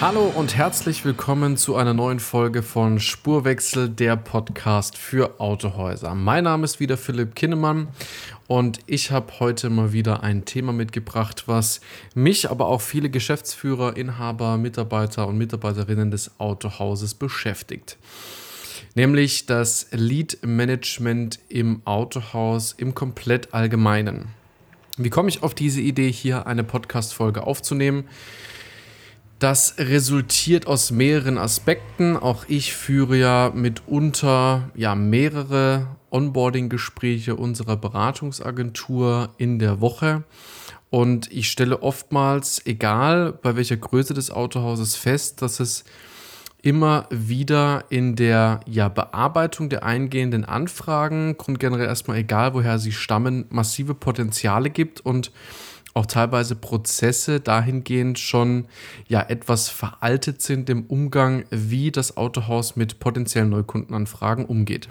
Hallo und herzlich willkommen zu einer neuen Folge von Spurwechsel, der Podcast für Autohäuser. Mein Name ist wieder Philipp Kinnemann und ich habe heute mal wieder ein Thema mitgebracht, was mich, aber auch viele Geschäftsführer, Inhaber, Mitarbeiter und Mitarbeiterinnen des Autohauses beschäftigt. Nämlich das Lead Management im Autohaus im komplett allgemeinen. Wie komme ich auf diese Idee, hier eine Podcast-Folge aufzunehmen? Das resultiert aus mehreren Aspekten. Auch ich führe ja mitunter ja mehrere Onboarding-Gespräche unserer Beratungsagentur in der Woche. Und ich stelle oftmals, egal bei welcher Größe des Autohauses, fest, dass es immer wieder in der ja, Bearbeitung der eingehenden Anfragen, grundgenerell erstmal egal, woher sie stammen, massive Potenziale gibt und auch teilweise Prozesse dahingehend schon ja etwas veraltet sind im Umgang, wie das Autohaus mit potenziellen Neukundenanfragen umgeht.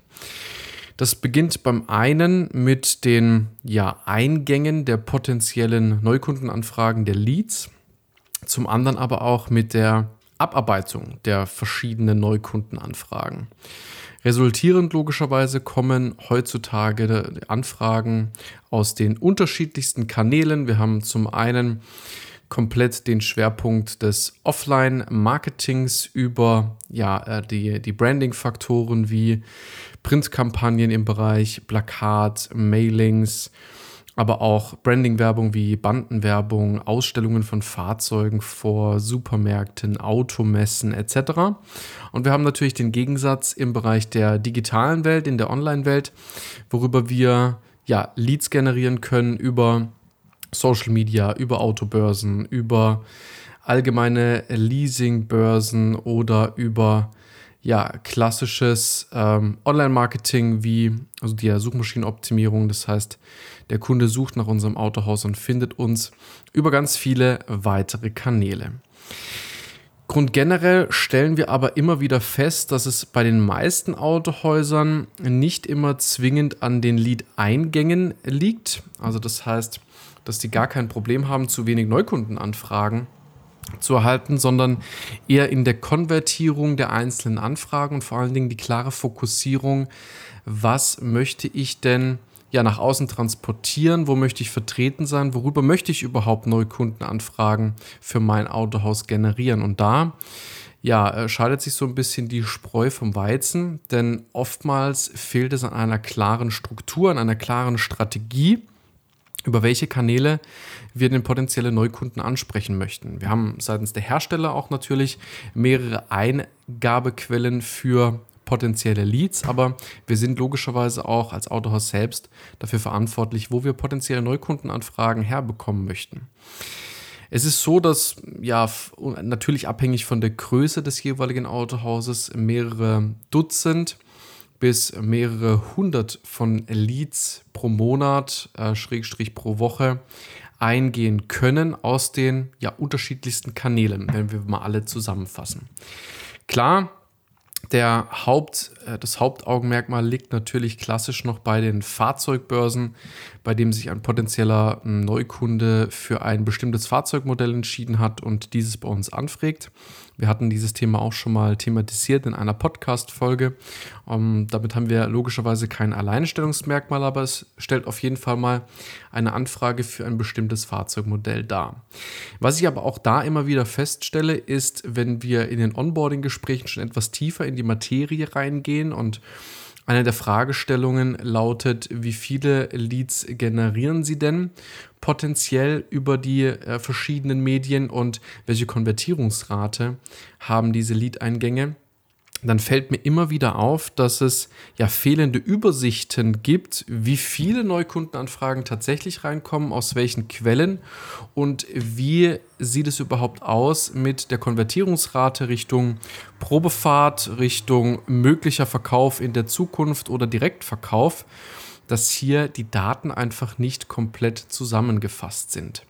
Das beginnt beim einen mit den ja, Eingängen der potenziellen Neukundenanfragen der Leads, zum anderen aber auch mit der Abarbeitung der verschiedenen Neukundenanfragen. Resultierend logischerweise kommen heutzutage Anfragen aus den unterschiedlichsten Kanälen. Wir haben zum einen komplett den Schwerpunkt des Offline-Marketings über ja, äh, die, die Branding-Faktoren wie Printkampagnen im Bereich Plakat, Mailings, aber auch Branding-Werbung wie Bandenwerbung, Ausstellungen von Fahrzeugen vor Supermärkten, Automessen etc. Und wir haben natürlich den Gegensatz im Bereich der digitalen Welt, in der Online-Welt, worüber wir ja, Leads generieren können über Social Media, über Autobörsen, über allgemeine Leasingbörsen oder über ja, klassisches ähm, Online-Marketing wie also die Suchmaschinenoptimierung. Das heißt, der Kunde sucht nach unserem Autohaus und findet uns über ganz viele weitere Kanäle. Grundgenerell stellen wir aber immer wieder fest, dass es bei den meisten Autohäusern nicht immer zwingend an den Lead-Eingängen liegt. Also das heißt, dass die gar kein Problem haben, zu wenig Neukundenanfragen zu erhalten, sondern eher in der Konvertierung der einzelnen Anfragen und vor allen Dingen die klare Fokussierung, was möchte ich denn ja nach außen transportieren, wo möchte ich vertreten sein, worüber möchte ich überhaupt Neukundenanfragen für mein Autohaus generieren? Und da ja, äh, scheidet sich so ein bisschen die Spreu vom Weizen, denn oftmals fehlt es an einer klaren Struktur, an einer klaren Strategie über welche Kanäle wir den potenzielle Neukunden ansprechen möchten. Wir haben seitens der Hersteller auch natürlich mehrere Eingabequellen für potenzielle Leads, aber wir sind logischerweise auch als Autohaus selbst dafür verantwortlich, wo wir potenzielle Neukundenanfragen herbekommen möchten. Es ist so, dass ja natürlich abhängig von der Größe des jeweiligen Autohauses mehrere Dutzend bis mehrere hundert von Leads pro Monat, äh, Schrägstrich pro Woche eingehen können aus den ja, unterschiedlichsten Kanälen, wenn wir mal alle zusammenfassen. Klar, der Haupt, äh, das Hauptaugenmerkmal liegt natürlich klassisch noch bei den Fahrzeugbörsen, bei dem sich ein potenzieller hm, Neukunde für ein bestimmtes Fahrzeugmodell entschieden hat und dieses bei uns anfragt. Wir hatten dieses Thema auch schon mal thematisiert in einer Podcast-Folge. Um, ähm, damit haben wir logischerweise kein Alleinstellungsmerkmal, aber es stellt auf jeden Fall mal eine Anfrage für ein bestimmtes Fahrzeugmodell dar. Was ich aber auch da immer wieder feststelle, ist, wenn wir in den Onboarding-Gesprächen schon etwas tiefer in die Materie reingehen und eine der Fragestellungen lautet, wie viele Leads generieren Sie denn potenziell über die äh, verschiedenen Medien und welche Konvertierungsrate haben diese Lead-Eingänge? Dann fällt mir immer wieder auf, dass es ja fehlende Übersichten gibt, wie viele Neukundenanfragen tatsächlich reinkommen, aus welchen Quellen und wie sieht es überhaupt aus mit der Konvertierungsrate Richtung Probefahrt, Richtung möglicher Verkauf in der Zukunft oder Direktverkauf, dass hier die Daten einfach nicht komplett zusammengefasst sind.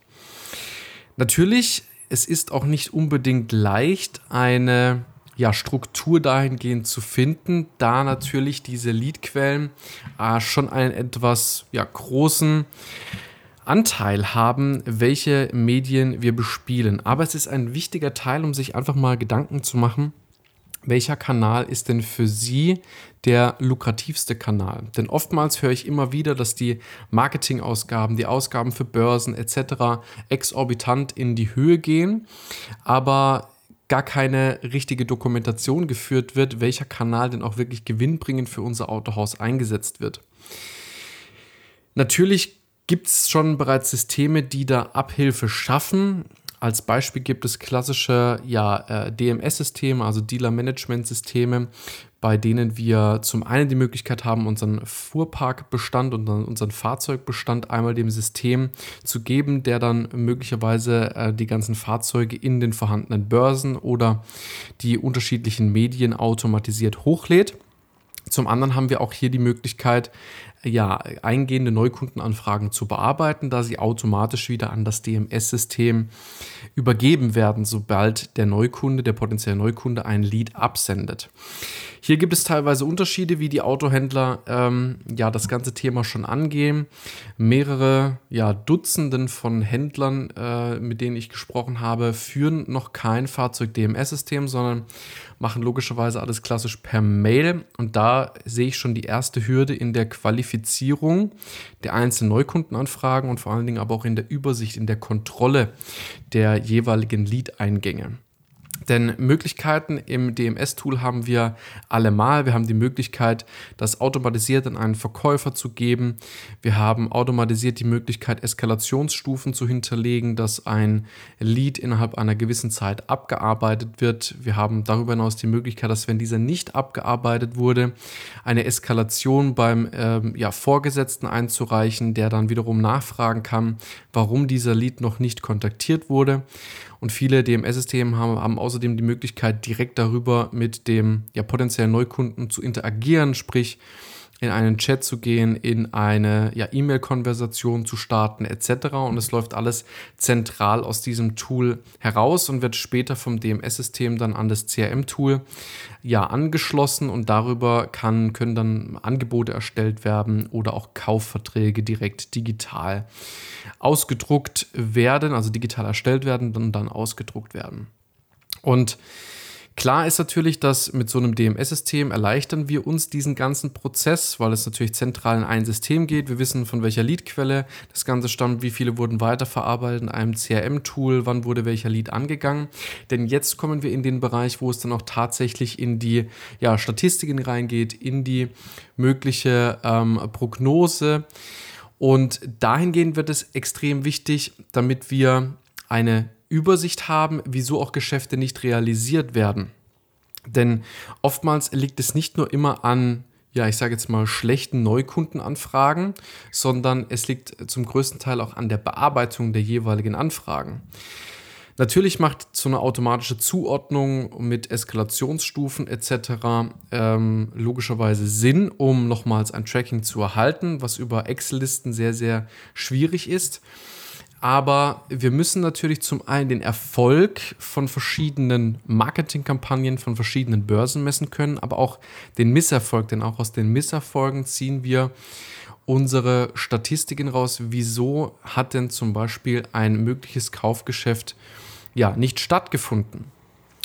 Natürlich, es ist auch nicht unbedingt leicht, eine ja, Struktur dahingehend zu finden, da natürlich diese Leadquellen äh, schon einen etwas ja, großen Anteil haben, welche Medien wir bespielen. Aber es ist ein wichtiger Teil, um sich einfach mal Gedanken zu machen, welcher Kanal ist denn für Sie der lukrativste Kanal? Denn oftmals höre ich immer wieder, dass die Marketingausgaben, die Ausgaben für Börsen etc. exorbitant in die Höhe gehen, aber gar keine richtige Dokumentation geführt wird, welcher Kanal denn auch wirklich gewinnbringend für unser Autohaus eingesetzt wird. Natürlich gibt es schon bereits Systeme, die da Abhilfe schaffen. Als Beispiel gibt es klassische ja, äh, DMS-Systeme, also Dealer-Management-Systeme, bei denen wir zum einen die Möglichkeit haben, unseren Fuhrparkbestand und unseren Fahrzeugbestand einmal dem System zu geben, der dann möglicherweise äh, die ganzen Fahrzeuge in den vorhandenen Börsen oder die unterschiedlichen Medien automatisiert hochlädt. Zum anderen haben wir auch hier die Möglichkeit, ja, eingehende Neukundenanfragen zu bearbeiten, da sie automatisch wieder an das DMS-System übergeben werden, sobald der Neukunde, der potenzielle Neukunde ein Lead absendet. Hier gibt es teilweise Unterschiede, wie die Autohändler ähm, ja das ganze Thema schon angehen. Mehrere ja, Dutzenden von Händlern, äh, mit denen ich gesprochen habe, führen noch kein Fahrzeug-DMS-System, sondern machen logischerweise alles klassisch per Mail. Und da sehe ich schon die erste Hürde in der Qualifizierung der einzelnen Neukundenanfragen und vor allen Dingen aber auch in der Übersicht, in der Kontrolle der jeweiligen Lead-Eingänge. Denn Möglichkeiten im DMS-Tool haben wir allemal. Wir haben die Möglichkeit, das automatisiert an einen Verkäufer zu geben. Wir haben automatisiert die Möglichkeit, Eskalationsstufen zu hinterlegen, dass ein Lead innerhalb einer gewissen Zeit abgearbeitet wird. Wir haben darüber hinaus die Möglichkeit, dass wenn dieser nicht abgearbeitet wurde, eine Eskalation beim ähm, ja, Vorgesetzten einzureichen, der dann wiederum nachfragen kann, warum dieser Lead noch nicht kontaktiert wurde. Und viele DMS-Systeme haben, haben außerdem die Möglichkeit, direkt darüber mit dem ja, potenziellen Neukunden zu interagieren, sprich in einen Chat zu gehen, in eine ja, E-Mail-Konversation zu starten etc. Und es läuft alles zentral aus diesem Tool heraus und wird später vom DMS-System dann an das CRM-Tool ja angeschlossen und darüber kann, können dann Angebote erstellt werden oder auch Kaufverträge direkt digital ausgedruckt werden, also digital erstellt werden und dann ausgedruckt werden. Und Klar ist natürlich, dass mit so einem DMS-System erleichtern wir uns diesen ganzen Prozess, weil es natürlich zentral in ein System geht. Wir wissen, von welcher Leadquelle das Ganze stammt, wie viele wurden weiterverarbeitet in einem CRM-Tool, wann wurde welcher Lead angegangen. Denn jetzt kommen wir in den Bereich, wo es dann auch tatsächlich in die ja, Statistiken reingeht, in die mögliche ähm, Prognose. Und dahingehend wird es extrem wichtig, damit wir eine Übersicht haben, wieso auch Geschäfte nicht realisiert werden. Denn oftmals liegt es nicht nur immer an, ja, ich sage jetzt mal, schlechten Neukundenanfragen, sondern es liegt zum größten Teil auch an der Bearbeitung der jeweiligen Anfragen. Natürlich macht so eine automatische Zuordnung mit Eskalationsstufen etc. Ähm, logischerweise Sinn, um nochmals ein Tracking zu erhalten, was über Excel-Listen sehr, sehr schwierig ist. Aber wir müssen natürlich zum einen den Erfolg von verschiedenen Marketingkampagnen, von verschiedenen Börsen messen können, aber auch den Misserfolg, denn auch aus den Misserfolgen ziehen wir unsere Statistiken raus. Wieso hat denn zum Beispiel ein mögliches Kaufgeschäft ja nicht stattgefunden?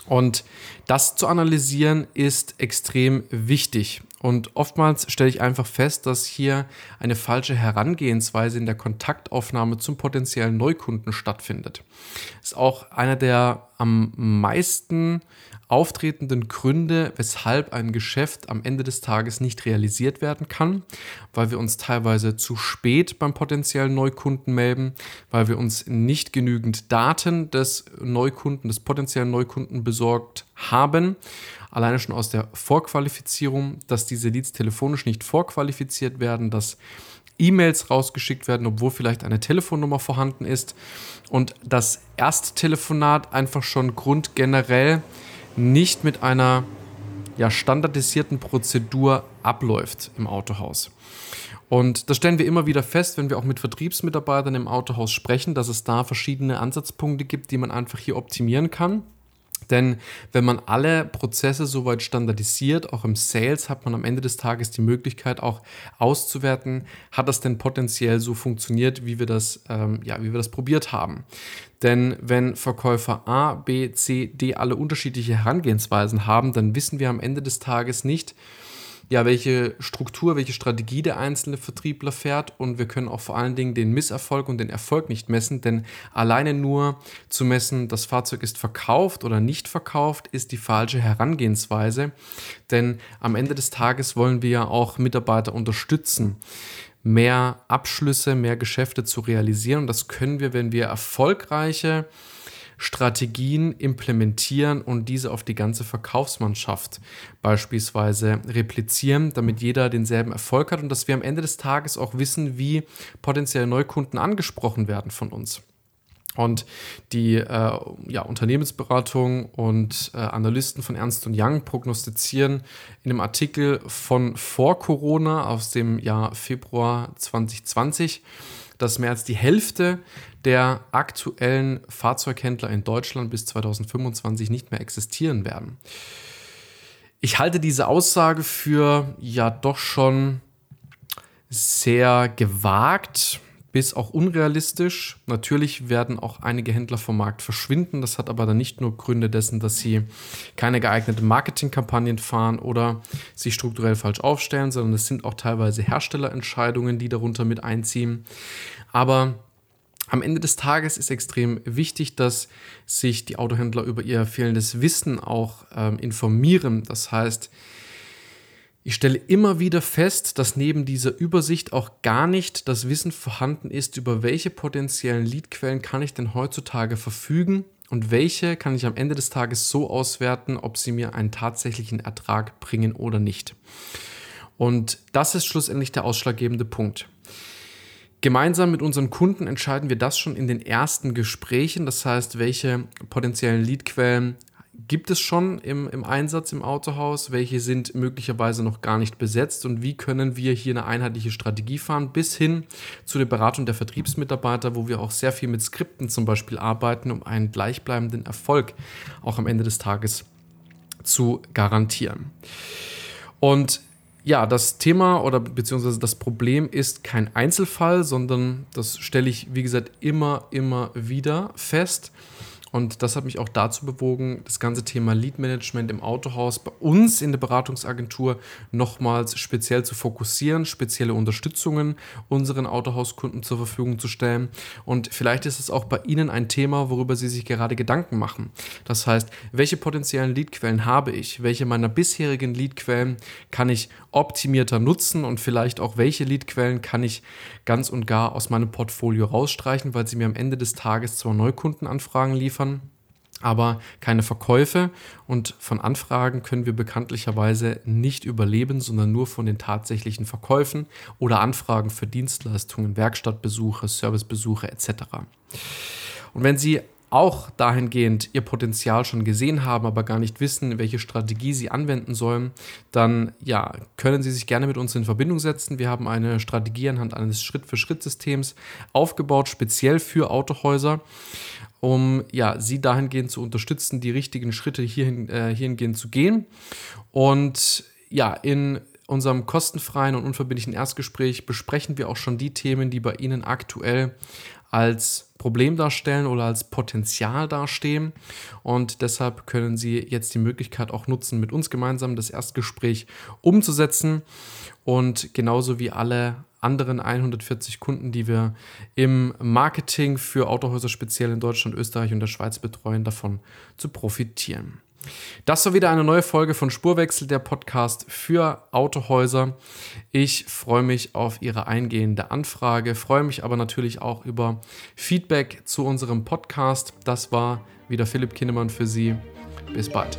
Und das zu analysieren ist extrem wichtig. Und oftmals stelle ich einfach fest, dass hier eine falsche Herangehensweise in der Kontaktaufnahme zum potenziellen Neukunden stattfindet. Ist auch einer der am meisten auftretenden Gründe, weshalb ein Geschäft am Ende des Tages nicht realisiert werden kann, weil wir uns teilweise zu spät beim potenziellen Neukunden melden, weil wir uns nicht genügend Daten des Neukunden, des potenziellen Neukunden besorgt haben. Alleine schon aus der Vorqualifizierung, dass diese Leads telefonisch nicht vorqualifiziert werden, dass E-Mails rausgeschickt werden, obwohl vielleicht eine Telefonnummer vorhanden ist und das Ersttelefonat einfach schon grundgenerell nicht mit einer ja, standardisierten Prozedur abläuft im Autohaus. Und das stellen wir immer wieder fest, wenn wir auch mit Vertriebsmitarbeitern im Autohaus sprechen, dass es da verschiedene Ansatzpunkte gibt, die man einfach hier optimieren kann. Denn wenn man alle Prozesse soweit standardisiert, auch im Sales, hat man am Ende des Tages die Möglichkeit auch auszuwerten, hat das denn potenziell so funktioniert, wie wir das, ähm, ja, wie wir das probiert haben. Denn wenn Verkäufer A, B, C, D alle unterschiedliche Herangehensweisen haben, dann wissen wir am Ende des Tages nicht, ja, welche Struktur, welche Strategie der einzelne Vertriebler fährt. Und wir können auch vor allen Dingen den Misserfolg und den Erfolg nicht messen, denn alleine nur zu messen, das Fahrzeug ist verkauft oder nicht verkauft, ist die falsche Herangehensweise, denn am Ende des Tages wollen wir ja auch Mitarbeiter unterstützen mehr Abschlüsse, mehr Geschäfte zu realisieren. Und das können wir, wenn wir erfolgreiche Strategien implementieren und diese auf die ganze Verkaufsmannschaft beispielsweise replizieren, damit jeder denselben Erfolg hat und dass wir am Ende des Tages auch wissen, wie potenzielle Neukunden angesprochen werden von uns. Und die äh, ja, Unternehmensberatung und äh, Analysten von Ernst Young prognostizieren in einem Artikel von vor Corona aus dem Jahr Februar 2020, dass mehr als die Hälfte der aktuellen Fahrzeughändler in Deutschland bis 2025 nicht mehr existieren werden. Ich halte diese Aussage für ja doch schon sehr gewagt bis auch unrealistisch. Natürlich werden auch einige Händler vom Markt verschwinden. Das hat aber dann nicht nur Gründe dessen, dass sie keine geeigneten Marketingkampagnen fahren oder sich strukturell falsch aufstellen, sondern es sind auch teilweise Herstellerentscheidungen, die darunter mit einziehen. Aber am Ende des Tages ist extrem wichtig, dass sich die Autohändler über ihr fehlendes Wissen auch ähm, informieren. Das heißt, ich stelle immer wieder fest, dass neben dieser Übersicht auch gar nicht das Wissen vorhanden ist, über welche potenziellen Leadquellen kann ich denn heutzutage verfügen und welche kann ich am Ende des Tages so auswerten, ob sie mir einen tatsächlichen Ertrag bringen oder nicht. Und das ist schlussendlich der ausschlaggebende Punkt. Gemeinsam mit unseren Kunden entscheiden wir das schon in den ersten Gesprächen. Das heißt, welche potenziellen Leadquellen gibt es schon im, im Einsatz im Autohaus, welche sind möglicherweise noch gar nicht besetzt und wie können wir hier eine einheitliche Strategie fahren, bis hin zu der Beratung der Vertriebsmitarbeiter, wo wir auch sehr viel mit Skripten zum Beispiel arbeiten, um einen gleichbleibenden Erfolg auch am Ende des Tages zu garantieren. Und ja, das Thema oder beziehungsweise das Problem ist kein Einzelfall, sondern das stelle ich, wie gesagt, immer, immer wieder fest. Und das hat mich auch dazu bewogen, das ganze Thema Lead Management im Autohaus bei uns in der Beratungsagentur nochmals speziell zu fokussieren, spezielle Unterstützungen unseren Autohauskunden zur Verfügung zu stellen. Und vielleicht ist es auch bei Ihnen ein Thema, worüber Sie sich gerade Gedanken machen. Das heißt, welche potenziellen Leadquellen habe ich? Welche meiner bisherigen Leadquellen kann ich optimierter nutzen? Und vielleicht auch welche Leadquellen kann ich ganz und gar aus meinem Portfolio rausstreichen, weil sie mir am Ende des Tages zwar Neukundenanfragen liefern, liefern, aber keine Verkäufe und von Anfragen können wir bekanntlicherweise nicht überleben, sondern nur von den tatsächlichen Verkäufen oder Anfragen für Dienstleistungen, Werkstattbesuche, Servicebesuche etc. Und wenn Sie auch dahingehend ihr Potenzial schon gesehen haben, aber gar nicht wissen, welche Strategie sie anwenden sollen, dann ja, können sie sich gerne mit uns in Verbindung setzen. Wir haben eine Strategie anhand eines Schritt-für-Schritt-Systems aufgebaut, speziell für Autohäuser um ja, sie dahingehend zu unterstützen, die richtigen Schritte hierhin, äh, hierhingehend zu gehen. Und ja, in unserem kostenfreien und unverbindlichen Erstgespräch besprechen wir auch schon die Themen, die bei Ihnen aktuell als Problem darstellen oder als Potenzial dastehen. Und deshalb können Sie jetzt die Möglichkeit auch nutzen, mit uns gemeinsam das Erstgespräch umzusetzen und genauso wie alle anderen 140 Kunden, die wir im Marketing für Autohäuser speziell in Deutschland, Österreich und der Schweiz betreuen, davon zu profitieren. Das war wieder eine neue Folge von Spurwechsel, der Podcast für Autohäuser. Ich freue mich auf Ihre eingehende Anfrage, freue mich aber natürlich auch über Feedback zu unserem Podcast. Das war wieder Philipp Kinnemann für Sie. Bis bald.